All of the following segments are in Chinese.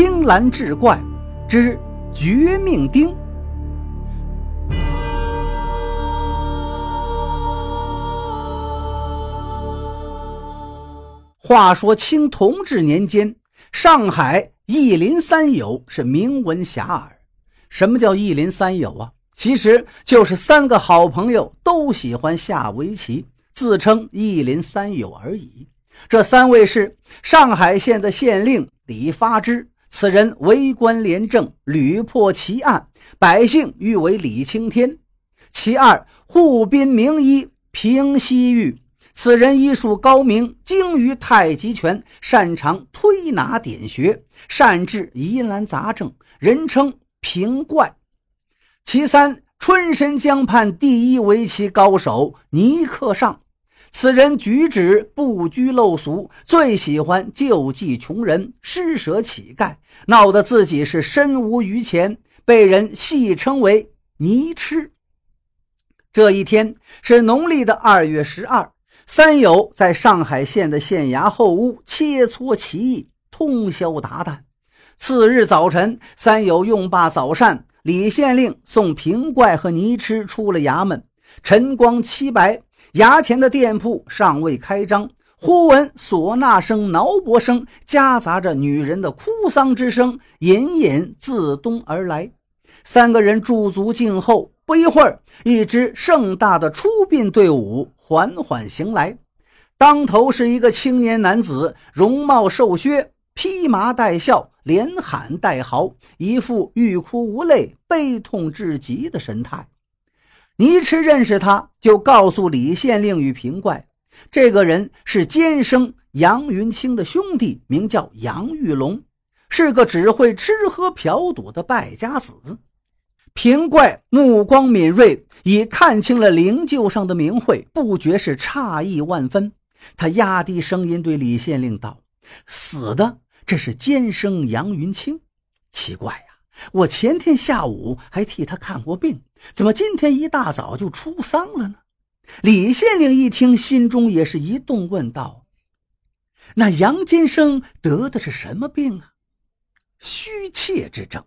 青蓝志怪之绝命钉。话说清同治年间，上海一林三友是名闻遐迩。什么叫一林三友啊？其实就是三个好朋友都喜欢下围棋，自称一林三友而已。这三位是上海县的县令李发之，此人为官廉政，屡破奇案，百姓誉为李青天。其二，护宾名医平西域，此人医术高明，精于太极拳，擅长推拿点穴，善治疑难杂症，人称平怪。其三，春申江畔第一围棋高手尼克尚。此人举止不拘陋俗，最喜欢救济穷人、施舍乞丐，闹得自己是身无余钱，被人戏称为“泥痴”。这一天是农历的二月十二，三友在上海县的县衙后屋切磋棋艺，通宵达旦。次日早晨，三友用罢早膳，李县令送平怪和泥痴出了衙门，晨光凄白。衙前的店铺尚未开张，忽闻唢呐声、挠脖声，夹杂着女人的哭丧之声，隐隐自东而来。三个人驻足静候，不一会儿，一支盛大的出殡队伍缓缓行来，当头是一个青年男子，容貌瘦削，披麻戴孝，连喊带嚎，一副欲哭无泪、悲痛至极的神态。倪痴认识他，就告诉李县令与平怪，这个人是监生杨云清的兄弟，名叫杨玉龙，是个只会吃喝嫖赌的败家子。平怪目光敏锐，已看清了灵柩上的名讳，不觉是诧异万分。他压低声音对李县令道：“死的这是监生杨云清，奇怪。”我前天下午还替他看过病，怎么今天一大早就出丧了呢？李县令一听，心中也是一动，问道：“那杨金生得的是什么病啊？”虚怯之症。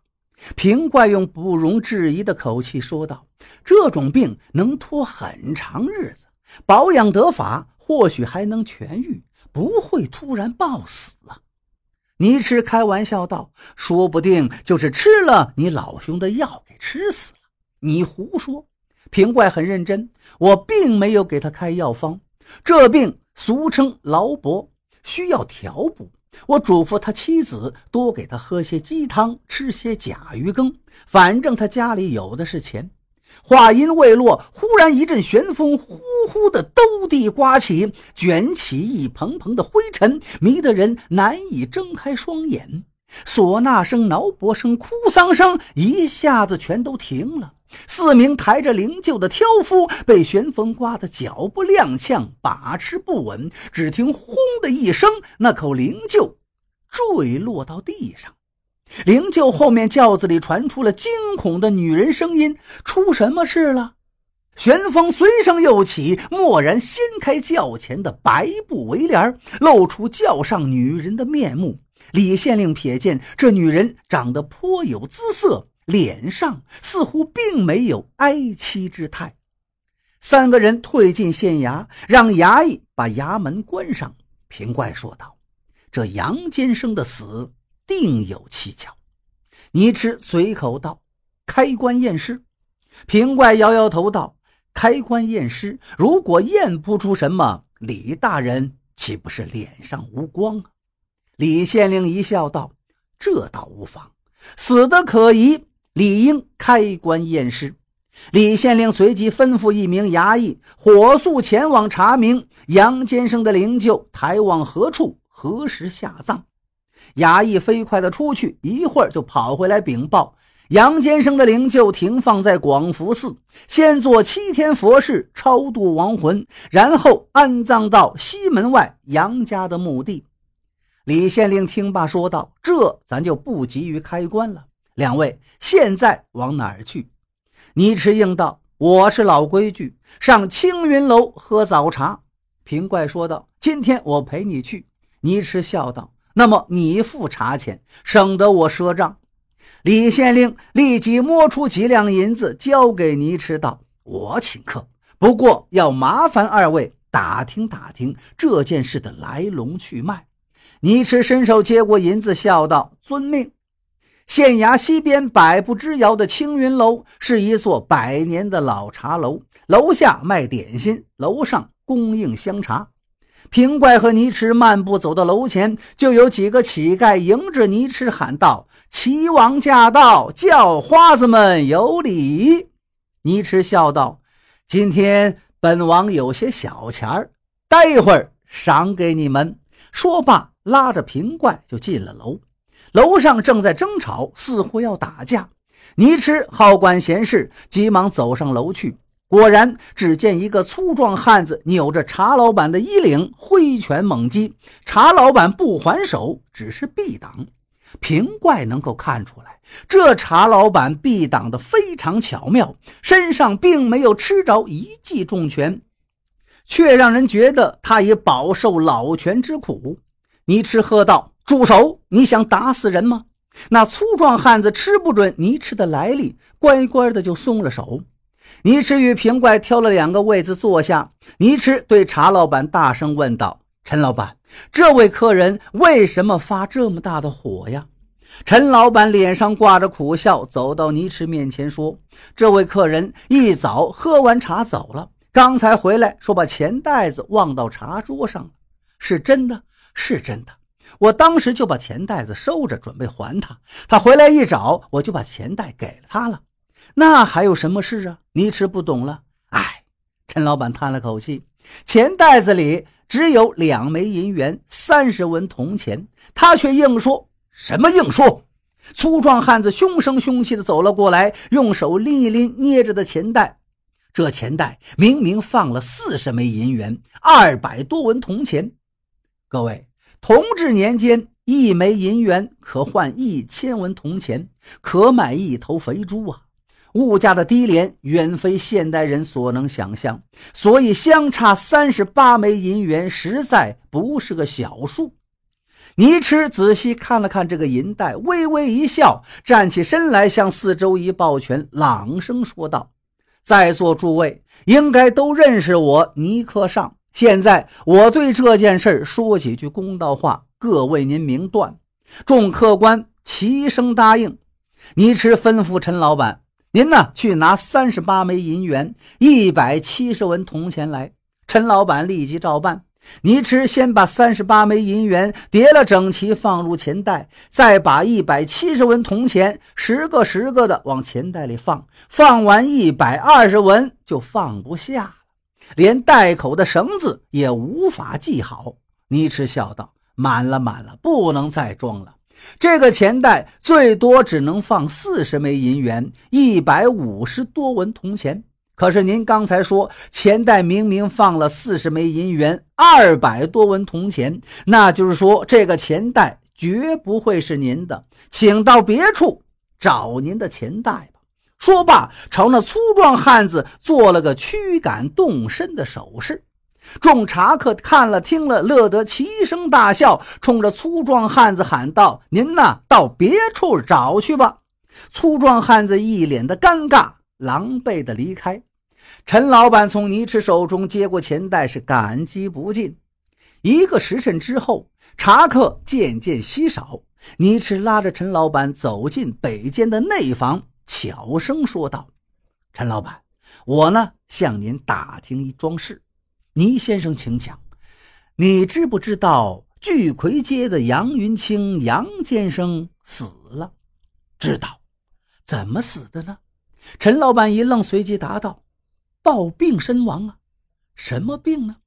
平怪用不容置疑的口气说道：“这种病能拖很长日子，保养得法，或许还能痊愈，不会突然暴死啊。”倪痴开玩笑道：“说不定就是吃了你老兄的药给吃死了。”你胡说！平怪很认真，我并没有给他开药方。这病俗称劳勃，需要调补。我嘱咐他妻子多给他喝些鸡汤，吃些甲鱼羹，反正他家里有的是钱。话音未落，忽然一阵旋风呼呼的兜地刮起，卷起一蓬蓬的灰尘，迷得人难以睁开双眼。唢呐声、挠脖声、哭丧声一下子全都停了。四名抬着灵柩的挑夫被旋风刮得脚步踉跄，把持不稳。只听“轰”的一声，那口灵柩坠落到地上。灵柩后面轿子里传出了惊恐的女人声音：“出什么事了？”旋风随声又起，蓦然掀开轿前的白布围帘，露出轿上女人的面目。李县令瞥见这女人长得颇有姿色，脸上似乎并没有哀戚之态。三个人退进县衙，让衙役把衙门关上。平怪说道：“这杨坚生的死……”定有蹊跷，倪痴随口道：“开棺验尸。”平怪摇摇头道：“开棺验尸，如果验不出什么，李大人岂不是脸上无光啊？”李县令一笑道：“这倒无妨，死的可疑，理应开棺验尸。”李县令随即吩咐一名衙役，火速前往查明杨坚生的灵柩抬往何处，何时下葬。衙役飞快地出去，一会儿就跑回来禀报：杨坚生的灵柩停放在广福寺，先做七天佛事，超度亡魂，然后安葬到西门外杨家的墓地。李县令听罢说道：“这咱就不急于开棺了。两位现在往哪儿去？”倪迟应道：“我是老规矩，上青云楼喝早茶。”平怪说道：“今天我陪你去。”倪迟笑道。那么你付茶钱，省得我赊账。”李县令立即摸出几两银子，交给倪迟道：“我请客，不过要麻烦二位打听打听这件事的来龙去脉。”倪迟伸手接过银子，笑道：“遵命。”县衙西边百步之遥的青云楼是一座百年的老茶楼，楼下卖点心，楼上供应香茶。平怪和倪迟漫步走到楼前，就有几个乞丐迎着倪迟喊道：“齐王驾到，叫花子们有礼。”倪迟笑道：“今天本王有些小钱儿，待一会儿赏给你们。”说罢，拉着平怪就进了楼。楼上正在争吵，似乎要打架。倪迟好管闲事，急忙走上楼去。果然，只见一个粗壮汉子扭着茶老板的衣领，挥拳猛击。茶老板不还手，只是避挡。平怪能够看出来，这茶老板避挡的非常巧妙，身上并没有吃着一记重拳，却让人觉得他已饱受老拳之苦。倪迟喝道：“住手！你想打死人吗？”那粗壮汉子吃不准倪迟的来历，乖乖的就松了手。倪迟与平怪挑了两个位子坐下。倪迟对茶老板大声问道：“陈老板，这位客人为什么发这么大的火呀？”陈老板脸上挂着苦笑，走到倪迟面前说：“这位客人一早喝完茶走了，刚才回来说把钱袋子忘到茶桌上了。是真的，是真的。我当时就把钱袋子收着，准备还他。他回来一找，我就把钱袋给了他了。”那还有什么事啊？你吃不懂了。哎，陈老板叹了口气，钱袋子里只有两枚银元，三十文铜钱。他却硬说什么硬说？粗壮汉子凶声凶气地走了过来，用手拎一拎捏着的钱袋。这钱袋明明放了四十枚银元，二百多文铜钱。各位，同治年间，一枚银元可换一千文铜钱，可买一头肥猪啊！物价的低廉远非现代人所能想象，所以相差三十八枚银元实在不是个小数。倪迟仔细看了看这个银袋，微微一笑，站起身来，向四周一抱拳，朗声说道：“在座诸位应该都认识我倪克尚。现在我对这件事说几句公道话，各为您明断。”众客官齐声答应。倪迟吩咐陈老板。您呢？去拿三十八枚银元、一百七十文铜钱来。陈老板立即照办。倪迟先把三十八枚银元叠了整齐，放入钱袋，再把一百七十文铜钱十个十个的往钱袋里放。放完一百二十文，就放不下了，连袋口的绳子也无法系好。倪迟笑道：“满了，满了，不能再装了。”这个钱袋最多只能放四十枚银元，一百五十多文铜钱。可是您刚才说钱袋明明放了四十枚银元，二百多文铜钱，那就是说这个钱袋绝不会是您的，请到别处找您的钱袋吧。说罢，朝那粗壮汉子做了个驱赶动身的手势。众茶客看了听了，乐得齐声大笑，冲着粗壮汉子喊道：“您呐，到别处找去吧。”粗壮汉子一脸的尴尬，狼狈的离开。陈老板从倪池手中接过钱袋，是感激不尽。一个时辰之后，茶客渐渐稀少。倪池拉着陈老板走进北间的内房，悄声说道：“陈老板，我呢，向您打听一桩事。”倪先生，请讲。你知不知道聚魁街的杨云清杨先生死了？知道。怎么死的呢？陈老板一愣，随即答道：“暴病身亡啊。什么病呢？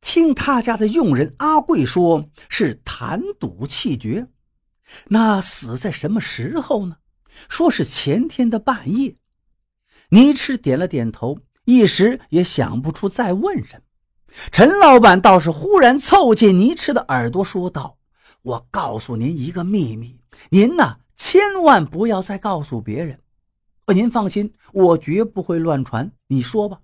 听他家的佣人阿贵说，是痰堵气绝。那死在什么时候呢？说是前天的半夜。”倪赤点了点头。一时也想不出再问什么，陈老板倒是忽然凑近倪迟的耳朵说道：“我告诉您一个秘密，您呢千万不要再告诉别人。您放心，我绝不会乱传。你说吧，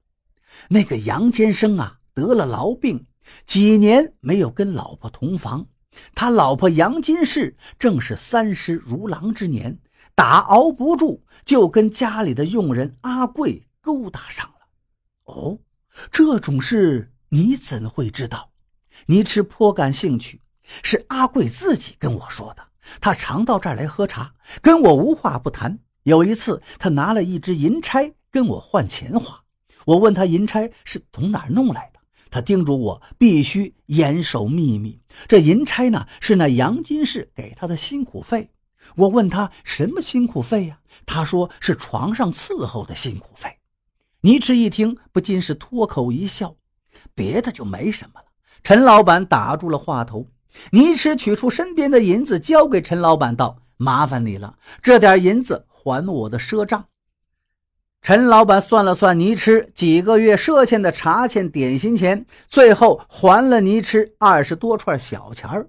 那个杨坚生啊得了痨病，几年没有跟老婆同房，他老婆杨金氏正是三十如狼之年，打熬不住，就跟家里的佣人阿贵勾搭上。哦，这种事你怎会知道？倪痴颇感兴趣，是阿贵自己跟我说的。他常到这儿来喝茶，跟我无话不谈。有一次，他拿了一支银钗跟我换钱花。我问他银钗是从哪儿弄来的，他叮嘱我必须严守秘密。这银钗呢，是那杨金氏给他的辛苦费。我问他什么辛苦费呀？他说是床上伺候的辛苦费。倪痴一听，不禁是脱口一笑。别的就没什么了。陈老板打住了话头。倪痴取出身边的银子，交给陈老板道：“麻烦你了，这点银子还我的赊账。”陈老板算了算倪痴几个月赊欠的茶钱、点心钱，最后还了倪痴二十多串小钱儿。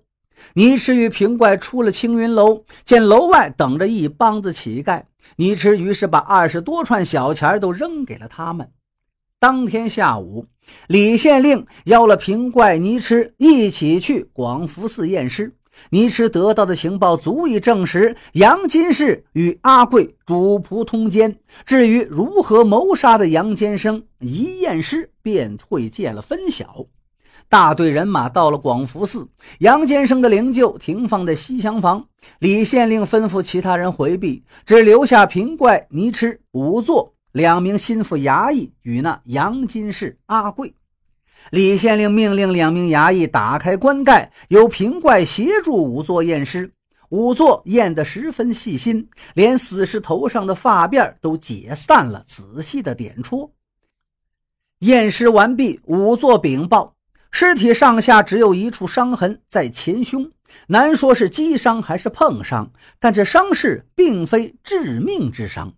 倪痴与平怪出了青云楼，见楼外等着一帮子乞丐，倪痴于是把二十多串小钱都扔给了他们。当天下午，李县令邀了平怪、倪痴一起去广福寺验尸。倪痴得到的情报足以证实杨金氏与阿贵主仆通奸。至于如何谋杀的杨坚生，一验尸便会见了分晓。大队人马到了广福寺，杨坚生的灵柩停放在西厢房。李县令吩咐其他人回避，只留下平怪、倪痴仵作。两名心腹衙役与那杨金氏、阿贵，李县令命令两名衙役打开棺盖，由平怪协助仵作验尸。仵作验得十分细心，连死尸头上的发辫都解散了，仔细的点戳。验尸完毕，仵作禀报：尸体上下只有一处伤痕，在前胸，难说是击伤还是碰伤，但这伤势并非致命之伤。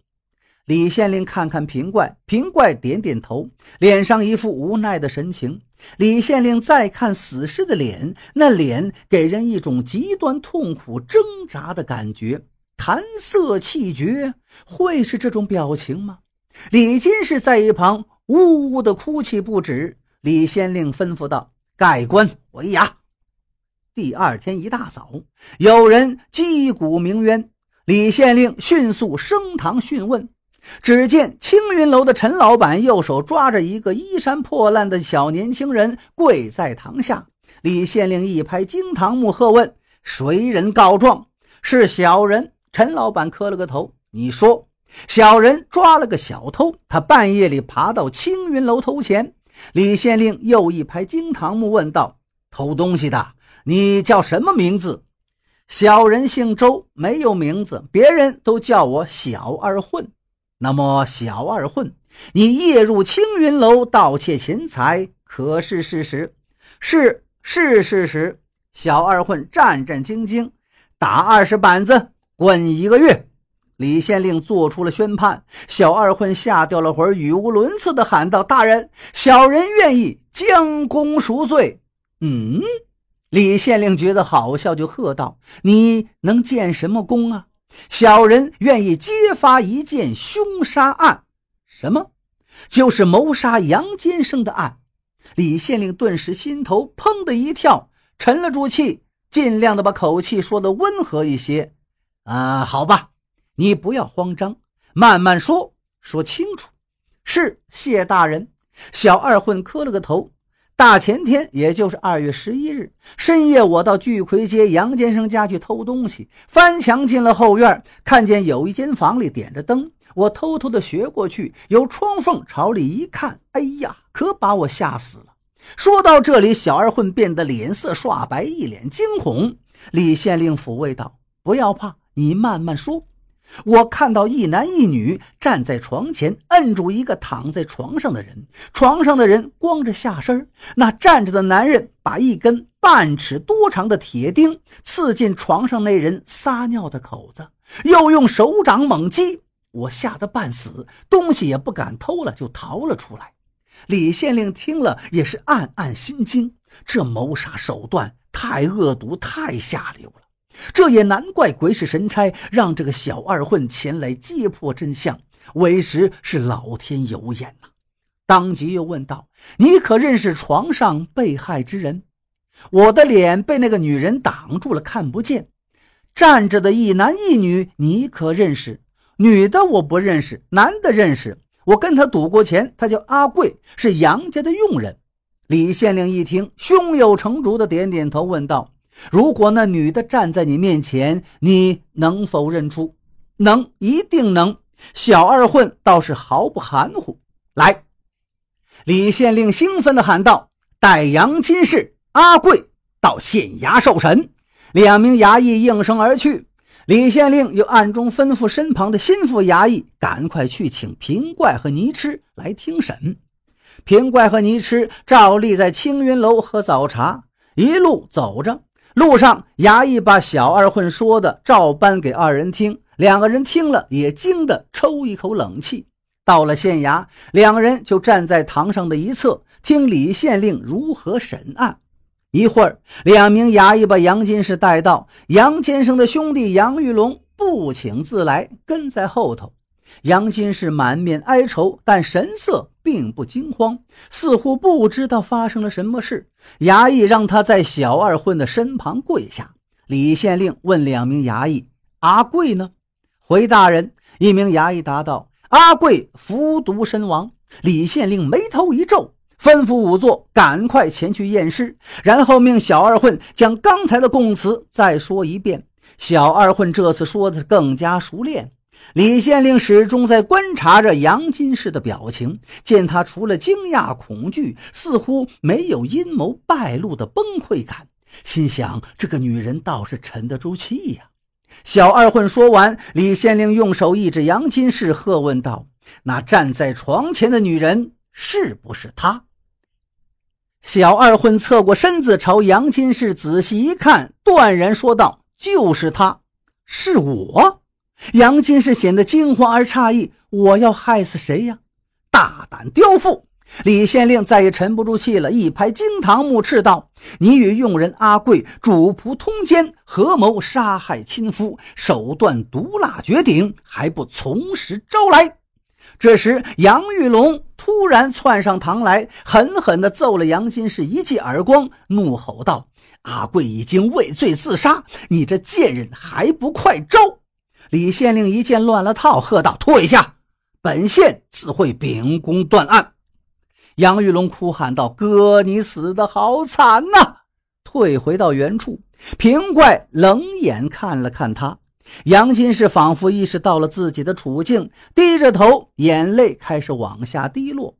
李县令看看平怪，平怪点点头，脸上一副无奈的神情。李县令再看死尸的脸，那脸给人一种极端痛苦挣扎的感觉，谈色气绝，会是这种表情吗？李金氏在一旁呜呜的哭泣不止。李县令吩咐道：“盖棺为衙。”第二天一大早，有人击鼓鸣冤，李县令迅速升堂讯问。只见青云楼的陈老板右手抓着一个衣衫破烂的小年轻人，跪在堂下。李县令一拍惊堂木，喝问：“谁人告状？”“是小人。”陈老板磕了个头。“你说，小人抓了个小偷，他半夜里爬到青云楼偷钱。”李县令又一拍惊堂木，问道：“偷东西的，你叫什么名字？”“小人姓周，没有名字，别人都叫我小二混。”那么，小二混，你夜入青云楼盗窃钱财，可是事实？是是事实。小二混战战兢兢，打二十板子，滚一个月。李县令做出了宣判。小二混吓掉了魂，语无伦次地喊道：“大人，小人愿意将功赎罪。”嗯，李县令觉得好笑，就喝道：“你能建什么功啊？”小人愿意揭发一件凶杀案，什么？就是谋杀杨金生的案。李县令顿时心头砰的一跳，沉了住气，尽量的把口气说的温和一些。啊，好吧，你不要慌张，慢慢说，说清楚。是谢大人。小二混磕了个头。大前天，也就是二月十一日深夜，我到聚魁街杨先生家去偷东西，翻墙进了后院，看见有一间房里点着灯，我偷偷的学过去，由窗缝朝里一看，哎呀，可把我吓死了。说到这里，小二混变得脸色刷白，一脸惊恐。李县令抚慰道：“不要怕，你慢慢说。”我看到一男一女站在床前，摁住一个躺在床上的人。床上的人光着下身，那站着的男人把一根半尺多长的铁钉刺进床上那人撒尿的口子，又用手掌猛击。我吓得半死，东西也不敢偷了，就逃了出来。李县令听了也是暗暗心惊，这谋杀手段太恶毒，太下流了。这也难怪鬼使神差让这个小二混前来揭破真相，为实是老天有眼呐！当即又问道：“你可认识床上被害之人？”我的脸被那个女人挡住了，看不见。站着的一男一女，你可认识？女的我不认识，男的认识。我跟他赌过钱，他叫阿贵，是杨家的佣人。李县令一听，胸有成竹的点点头，问道：“如果那女的站在你面前，你能否认出？”“能，一定能。”小二混倒是毫不含糊。来，李县令兴奋地喊道：“带杨金氏、阿贵到县衙受审。”两名衙役应声而去。李县令又暗中吩咐身旁的心腹衙役，赶快去请平怪和泥痴来听审。平怪和泥痴照例在青云楼喝早茶，一路走着，路上衙役把小二混说的照搬给二人听，两个人听了也惊得抽一口冷气。到了县衙，两人就站在堂上的一侧，听李县令如何审案。一会儿，两名衙役把杨金氏带到。杨先生的兄弟杨玉龙不请自来，跟在后头。杨金氏满面哀愁，但神色并不惊慌，似乎不知道发生了什么事。衙役让他在小二混的身旁跪下。李县令问两名衙役：“阿贵呢？”回大人，一名衙役答道：“阿贵服毒身亡。”李县令眉头一皱。吩咐仵作赶快前去验尸，然后命小二混将刚才的供词再说一遍。小二混这次说的更加熟练。李县令始终在观察着杨金氏的表情，见他除了惊讶、恐惧，似乎没有阴谋败露的崩溃感，心想这个女人倒是沉得住气呀。小二混说完，李县令用手一指杨金氏，喝问道：“那站在床前的女人是不是她？”小二混侧过身子，朝杨金氏仔细一看，断然说道：“就是她，是我。”杨金氏显得惊慌而诧异：“我要害死谁呀？大胆刁妇！”李县令再也沉不住气了，一拍惊堂木，斥道：“你与佣人阿贵主仆通奸，合谋杀害亲夫，手段毒辣绝顶，还不从实招来？”这时，杨玉龙突然窜上堂来，狠狠地揍了杨金氏一记耳光，怒吼道：“阿贵已经畏罪自杀，你这贱人还不快招！”李县令一见乱了套，喝道：“退下！本县自会秉公断案。”杨玉龙哭喊道：“哥，你死得好惨呐！”退回到原处，平怪冷眼看了看他。杨金氏仿佛意识到了自己的处境，低着头，眼泪开始往下滴落。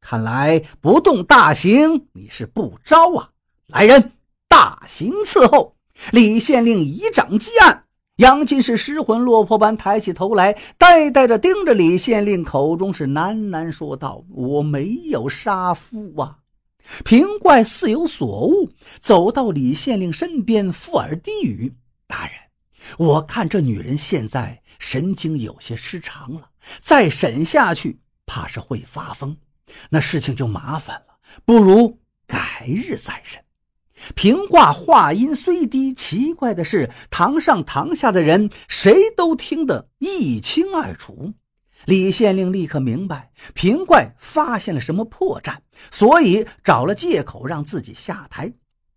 看来不动大刑，你是不招啊！来人，大刑伺候！李县令一掌击案。杨金氏失魂落魄般抬起头来，呆呆地盯着李县令，口中是喃喃说道：“我没有杀夫啊！”平怪似有所悟，走到李县令身边，附耳低语：“大人。”我看这女人现在神经有些失常了，再审下去怕是会发疯，那事情就麻烦了。不如改日再审。平挂话音虽低，奇怪的是，堂上堂下的人谁都听得一清二楚。李县令立刻明白平怪发现了什么破绽，所以找了借口让自己下台，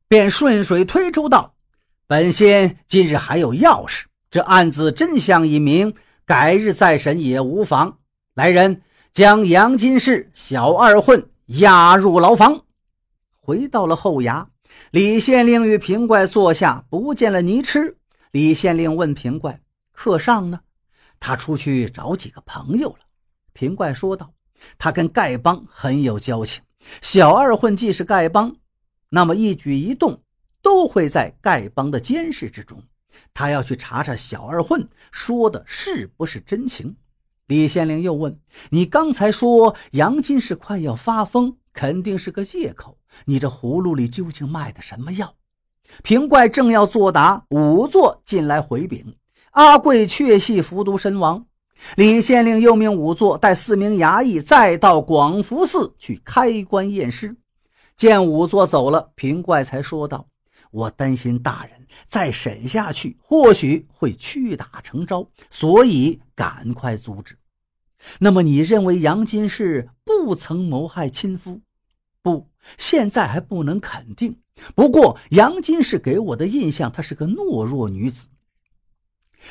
便顺水推舟道。本仙今日还有要事，这案子真相已明，改日再审也无妨。来人，将杨金氏、小二混押入牢房。回到了后衙，李县令与平怪坐下，不见了泥痴。李县令问平怪：“客上呢？”他出去找几个朋友了。平怪说道：“他跟丐帮很有交情，小二混既是丐帮，那么一举一动。”都会在丐帮的监视之中，他要去查查小二混说的是不是真情。李县令又问：“你刚才说杨金是快要发疯，肯定是个借口。你这葫芦里究竟卖的什么药？”平怪正要作答，仵作进来回禀：“阿贵确系服毒身亡。”李县令又命仵作带四名衙役再到广福寺去开棺验尸。见仵作走了，平怪才说道。我担心大人再审下去，或许会屈打成招，所以赶快阻止。那么，你认为杨金氏不曾谋害亲夫？不，现在还不能肯定。不过杨金氏给我的印象，她是个懦弱女子，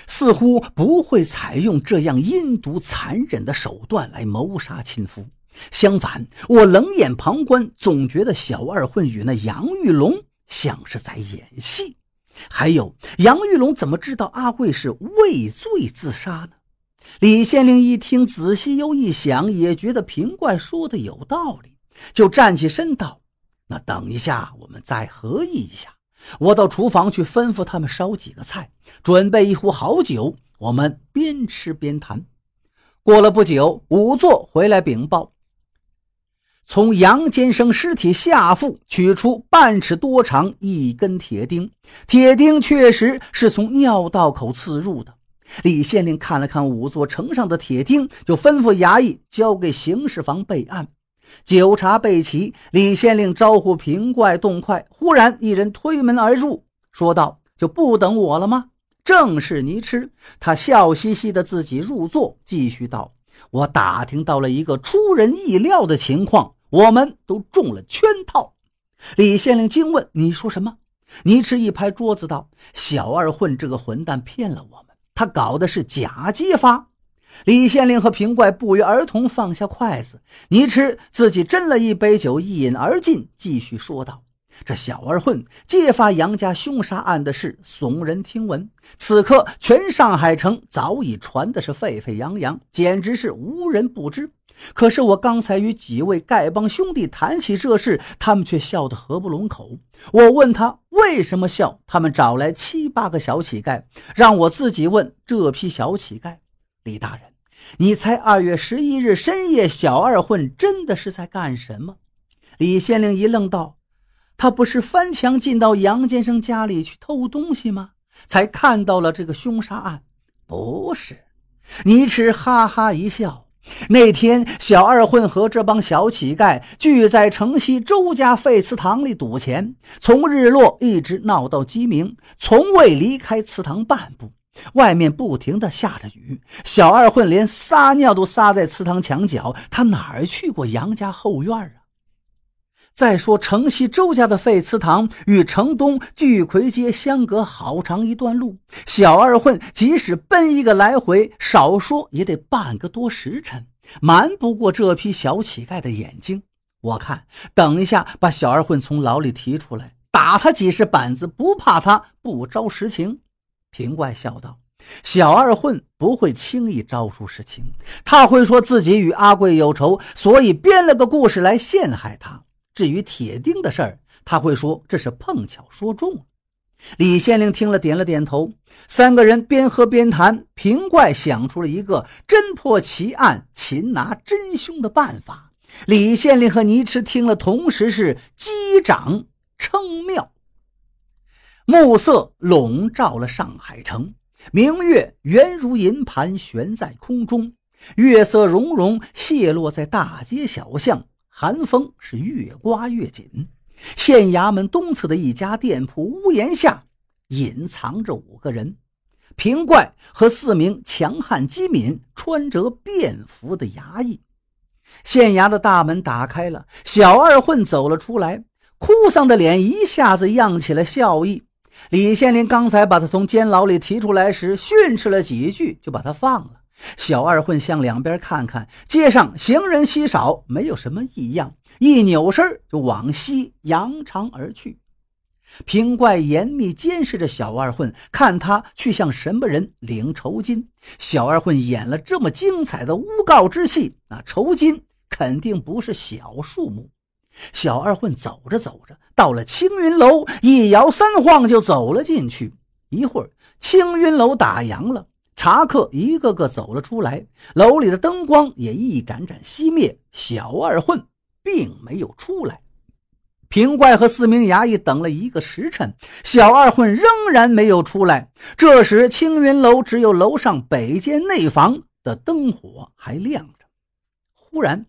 似乎不会采用这样阴毒残忍的手段来谋杀亲夫。相反，我冷眼旁观，总觉得小二混与那杨玉龙像是在演戏。还有，杨玉龙怎么知道阿贵是畏罪自杀呢？李县令一听，仔细又一想，也觉得平怪说的有道理，就站起身道：“那等一下，我们再合议一下。我到厨房去吩咐他们烧几个菜，准备一壶好酒，我们边吃边谈。”过了不久，仵作回来禀报。从杨坚生尸体下腹取出半尺多长一根铁钉，铁钉确实是从尿道口刺入的。李县令看了看仵作呈上的铁钉，就吩咐衙役交给刑事房备案。酒茶备齐，李县令招呼平怪、洞快。忽然，一人推门而入，说道：“就不等我了吗？”正是倪痴。他笑嘻嘻的自己入座，继续道：“我打听到了一个出人意料的情况。”我们都中了圈套，李县令惊问：“你说什么？”倪迟一拍桌子道：“小二混这个混蛋骗了我们，他搞的是假揭发。”李县令和平怪不约而同放下筷子。倪迟自己斟了一杯酒，一饮而尽，继续说道：“这小二混揭发杨家凶杀案的事，耸人听闻。此刻全上海城早已传的是沸沸扬扬，简直是无人不知。”可是我刚才与几位丐帮兄弟谈起这事，他们却笑得合不拢口。我问他为什么笑，他们找来七八个小乞丐，让我自己问这批小乞丐。李大人，你猜二月十一日深夜，小二混真的是在干什么？李县令一愣，道：“他不是翻墙进到杨先生家里去偷东西吗？才看到了这个凶杀案。”不是，倪迟哈哈一笑。那天，小二混和这帮小乞丐聚在城西周家废祠堂里赌钱，从日落一直闹到鸡鸣，从未离开祠堂半步。外面不停的下着雨，小二混连撒尿都撒在祠堂墙角，他哪儿去过杨家后院啊？再说，城西周家的废祠堂与城东聚魁街相隔好长一段路，小二混即使奔一个来回，少说也得半个多时辰，瞒不过这批小乞丐的眼睛。我看，等一下把小二混从牢里提出来，打他几十板子，不怕他不招实情。平怪笑道：“小二混不会轻易招出实情，他会说自己与阿贵有仇，所以编了个故事来陷害他。”至于铁钉的事儿，他会说这是碰巧说中了。李县令听了，点了点头。三个人边喝边谈，平怪想出了一个侦破奇案、擒拿真凶的办法。李县令和倪迟听了，同时是击掌称妙。暮色笼罩了上海城，明月圆如银盘悬在空中，月色融融泻落在大街小巷。寒风是越刮越紧，县衙门东侧的一家店铺屋檐下隐藏着五个人：平怪和四名强悍机敏、穿着便服的衙役。县衙的大门打开了，小二混走了出来，哭丧的脸一下子漾起了笑意。李县令刚才把他从监牢里提出来时，训斥了几句，就把他放了。小二混向两边看看，街上行人稀少，没有什么异样，一扭身就往西扬长而去。平怪严密监视着小二混，看他去向什么人领酬金。小二混演了这么精彩的诬告之戏，那酬金肯定不是小数目。小二混走着走着，到了青云楼，一摇三晃就走了进去。一会儿，青云楼打烊了。茶客一个个走了出来，楼里的灯光也一盏盏熄灭。小二混并没有出来。平怪和四名衙役等了一个时辰，小二混仍然没有出来。这时，青云楼只有楼上北间内房的灯火还亮着。忽然，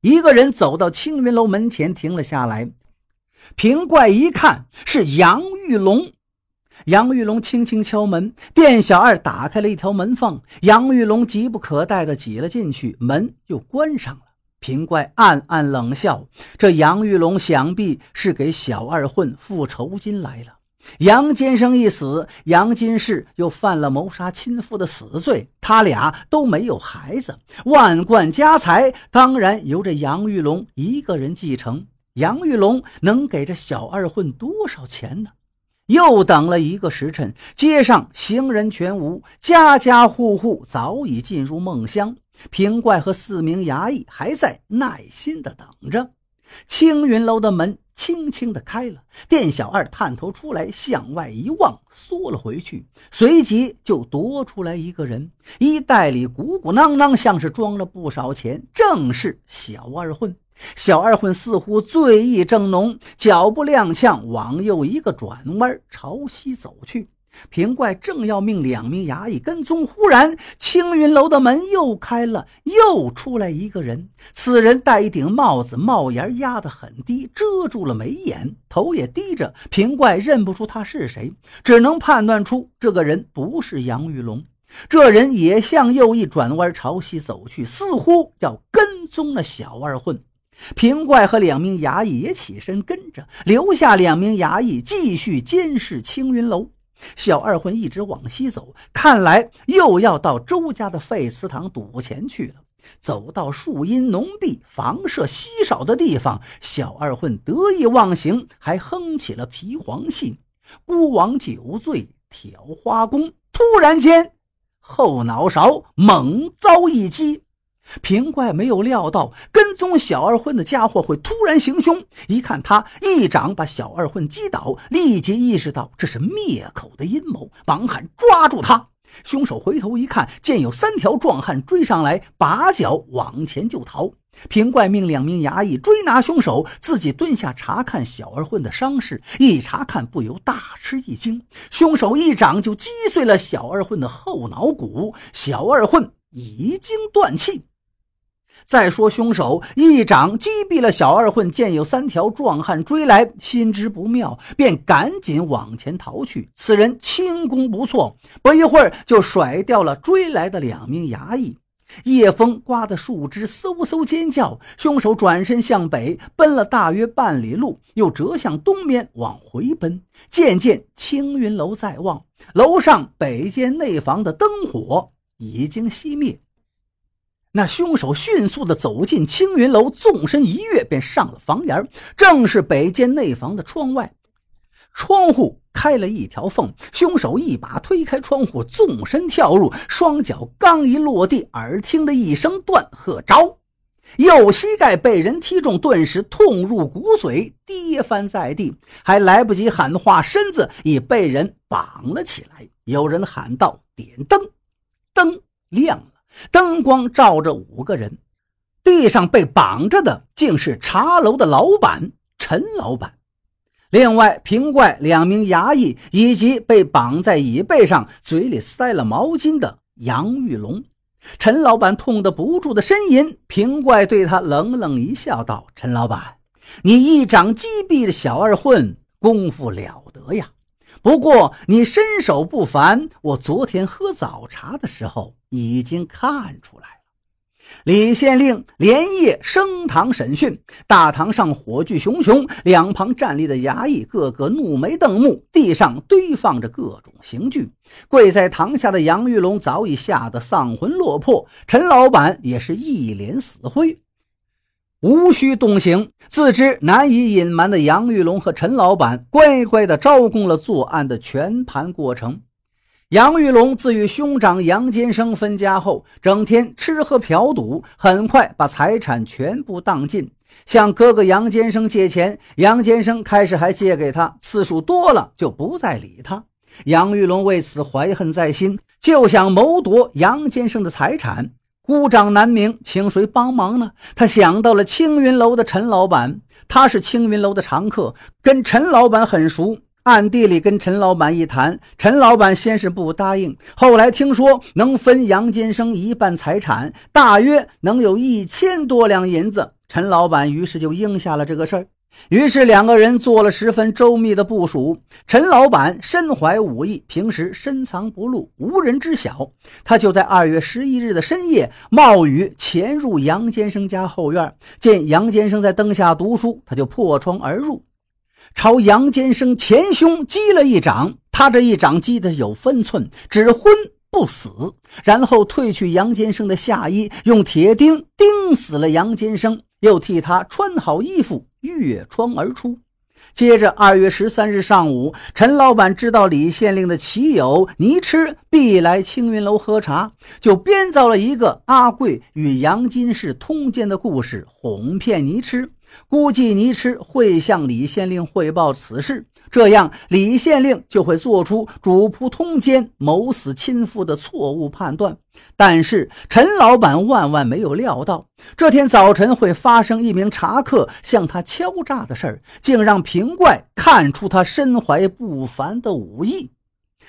一个人走到青云楼门前，停了下来。平怪一看，是杨玉龙。杨玉龙轻轻敲门，店小二打开了一条门缝。杨玉龙急不可待地挤了进去，门又关上了。平怪暗暗冷笑：这杨玉龙想必是给小二混付酬金来了。杨坚生一死，杨金氏又犯了谋杀亲夫的死罪，他俩都没有孩子，万贯家财当然由这杨玉龙一个人继承。杨玉龙能给这小二混多少钱呢？又等了一个时辰，街上行人全无，家家户户早已进入梦乡。平怪和四名衙役还在耐心地等着。青云楼的门轻轻地开了，店小二探头出来，向外一望，缩了回去，随即就夺出来一个人，衣袋里鼓鼓囊囊，像是装了不少钱，正是小二混。小二混似乎醉意正浓，脚步踉跄，往右一个转弯，朝西走去。平怪正要命两名衙役跟踪，忽然青云楼的门又开了，又出来一个人。此人戴一顶帽子，帽檐压得很低，遮住了眉眼，头也低着。平怪认不出他是谁，只能判断出这个人不是杨玉龙。这人也向右一转弯，朝西走去，似乎要跟踪了小二混。平怪和两名衙役也起身跟着，留下两名衙役继续监视青云楼。小二混一直往西走，看来又要到周家的废祠堂赌钱去了。走到树荫浓密、房舍稀少的地方，小二混得意忘形，还哼起了皮黄戏：“孤王酒醉挑花弓。”突然间，后脑勺猛遭一击。平怪没有料到跟踪小二混的家伙会突然行凶，一看他一掌把小二混击倒，立即意识到这是灭口的阴谋，忙喊抓住他。凶手回头一看，见有三条壮汉追上来，拔脚往前就逃。平怪命两名衙役追拿凶手，自己蹲下查看小二混的伤势。一查看，不由大吃一惊，凶手一掌就击碎了小二混的后脑骨，小二混已经断气。再说，凶手一掌击毙了小二混，见有三条壮汉追来，心知不妙，便赶紧往前逃去。此人轻功不错，不一会儿就甩掉了追来的两名衙役。夜风刮得树枝嗖嗖尖叫，凶手转身向北奔了大约半里路，又折向东面往回奔。渐渐，青云楼在望，楼上北间内房的灯火已经熄灭。那凶手迅速地走进青云楼，纵身一跃，便上了房檐。正是北间内房的窗外，窗户开了一条缝，凶手一把推开窗户，纵身跳入，双脚刚一落地，耳听的一声断喝着，右膝盖被人踢中，顿时痛入骨髓，跌翻在地，还来不及喊话，身子已被人绑了起来。有人喊道：“点灯！”灯亮。灯光照着五个人，地上被绑着的竟是茶楼的老板陈老板。另外，平怪两名衙役以及被绑在椅背上、嘴里塞了毛巾的杨玉龙。陈老板痛得不住的呻吟。平怪对他冷冷一笑，道：“陈老板，你一掌击毙的小二混，功夫了得呀。”不过你身手不凡，我昨天喝早茶的时候已经看出来了。李县令连夜升堂审讯，大堂上火炬熊熊，两旁站立的衙役个个怒眉瞪目，地上堆放着各种刑具。跪在堂下的杨玉龙早已吓得丧魂落魄，陈老板也是一脸死灰。无需动刑，自知难以隐瞒的杨玉龙和陈老板乖乖地招供了作案的全盘过程。杨玉龙自与兄长杨坚生分家后，整天吃喝嫖赌，很快把财产全部当尽。向哥哥杨坚生借钱，杨坚生开始还借给他，次数多了就不再理他。杨玉龙为此怀恨在心，就想谋夺杨坚生的财产。孤掌难鸣，请谁帮忙呢？他想到了青云楼的陈老板，他是青云楼的常客，跟陈老板很熟。暗地里跟陈老板一谈，陈老板先是不答应，后来听说能分杨坚生一半财产，大约能有一千多两银子，陈老板于是就应下了这个事儿。于是两个人做了十分周密的部署。陈老板身怀武艺，平时深藏不露，无人知晓。他就在二月十一日的深夜，冒雨潜入杨坚生家后院，见杨坚生在灯下读书，他就破窗而入，朝杨坚生前胸击了一掌。他这一掌击得有分寸，只昏不死。然后褪去杨坚生的下衣，用铁钉钉死了杨坚生，又替他穿好衣服。越窗而出。接着，二月十三日上午，陈老板知道李县令的棋友倪痴必来青云楼喝茶，就编造了一个阿贵与杨金氏通奸的故事，哄骗倪痴。估计倪痴会向李县令汇报此事。这样，李县令就会做出主仆通奸、谋死亲父的错误判断。但是陈老板万万没有料到，这天早晨会发生一名茶客向他敲诈的事儿，竟让平怪看出他身怀不凡的武艺。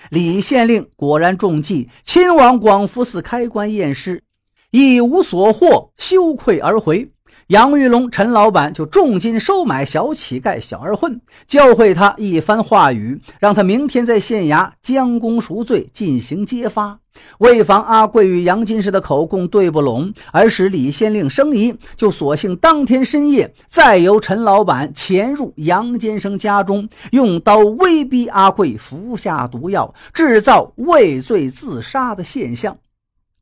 李县令果然中计，亲往广福寺开棺验尸，一无所获，羞愧而回。杨玉龙、陈老板就重金收买小乞丐小二混，教会他一番话语，让他明天在县衙将功赎罪，进行揭发。为防阿贵与杨金氏的口供对不拢，而使李县令生疑，就索性当天深夜再由陈老板潜入杨坚生家中，用刀威逼阿贵服下毒药，制造畏罪自杀的现象。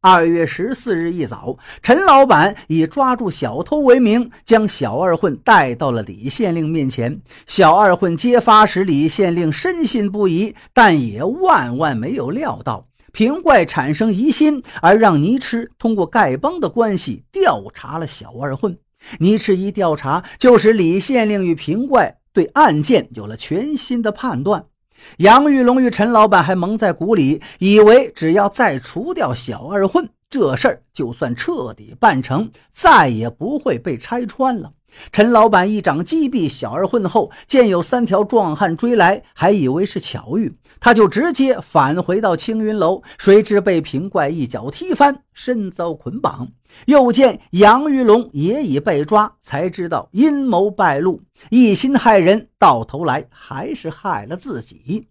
二月十四日一早，陈老板以抓住小偷为名，将小二混带到了李县令面前。小二混揭发时，李县令深信不疑，但也万万没有料到平怪产生疑心，而让倪痴通过丐帮的关系调查了小二混。倪痴一调查，就使李县令与平怪对案件有了全新的判断。杨玉龙与陈老板还蒙在鼓里，以为只要再除掉小二混，这事儿就算彻底办成，再也不会被拆穿了。陈老板一掌击毙小二混后，见有三条壮汉追来，还以为是巧遇，他就直接返回到青云楼，谁知被平怪一脚踢翻，身遭捆绑。又见杨玉龙也已被抓，才知道阴谋败露，一心害人，到头来还是害了自己。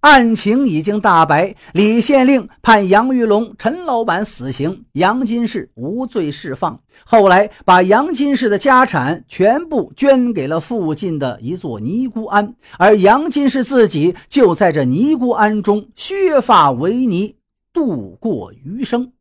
案情已经大白，李县令判杨玉龙、陈老板死刑，杨金氏无罪释放。后来把杨金氏的家产全部捐给了附近的一座尼姑庵，而杨金氏自己就在这尼姑庵中削发为尼，度过余生。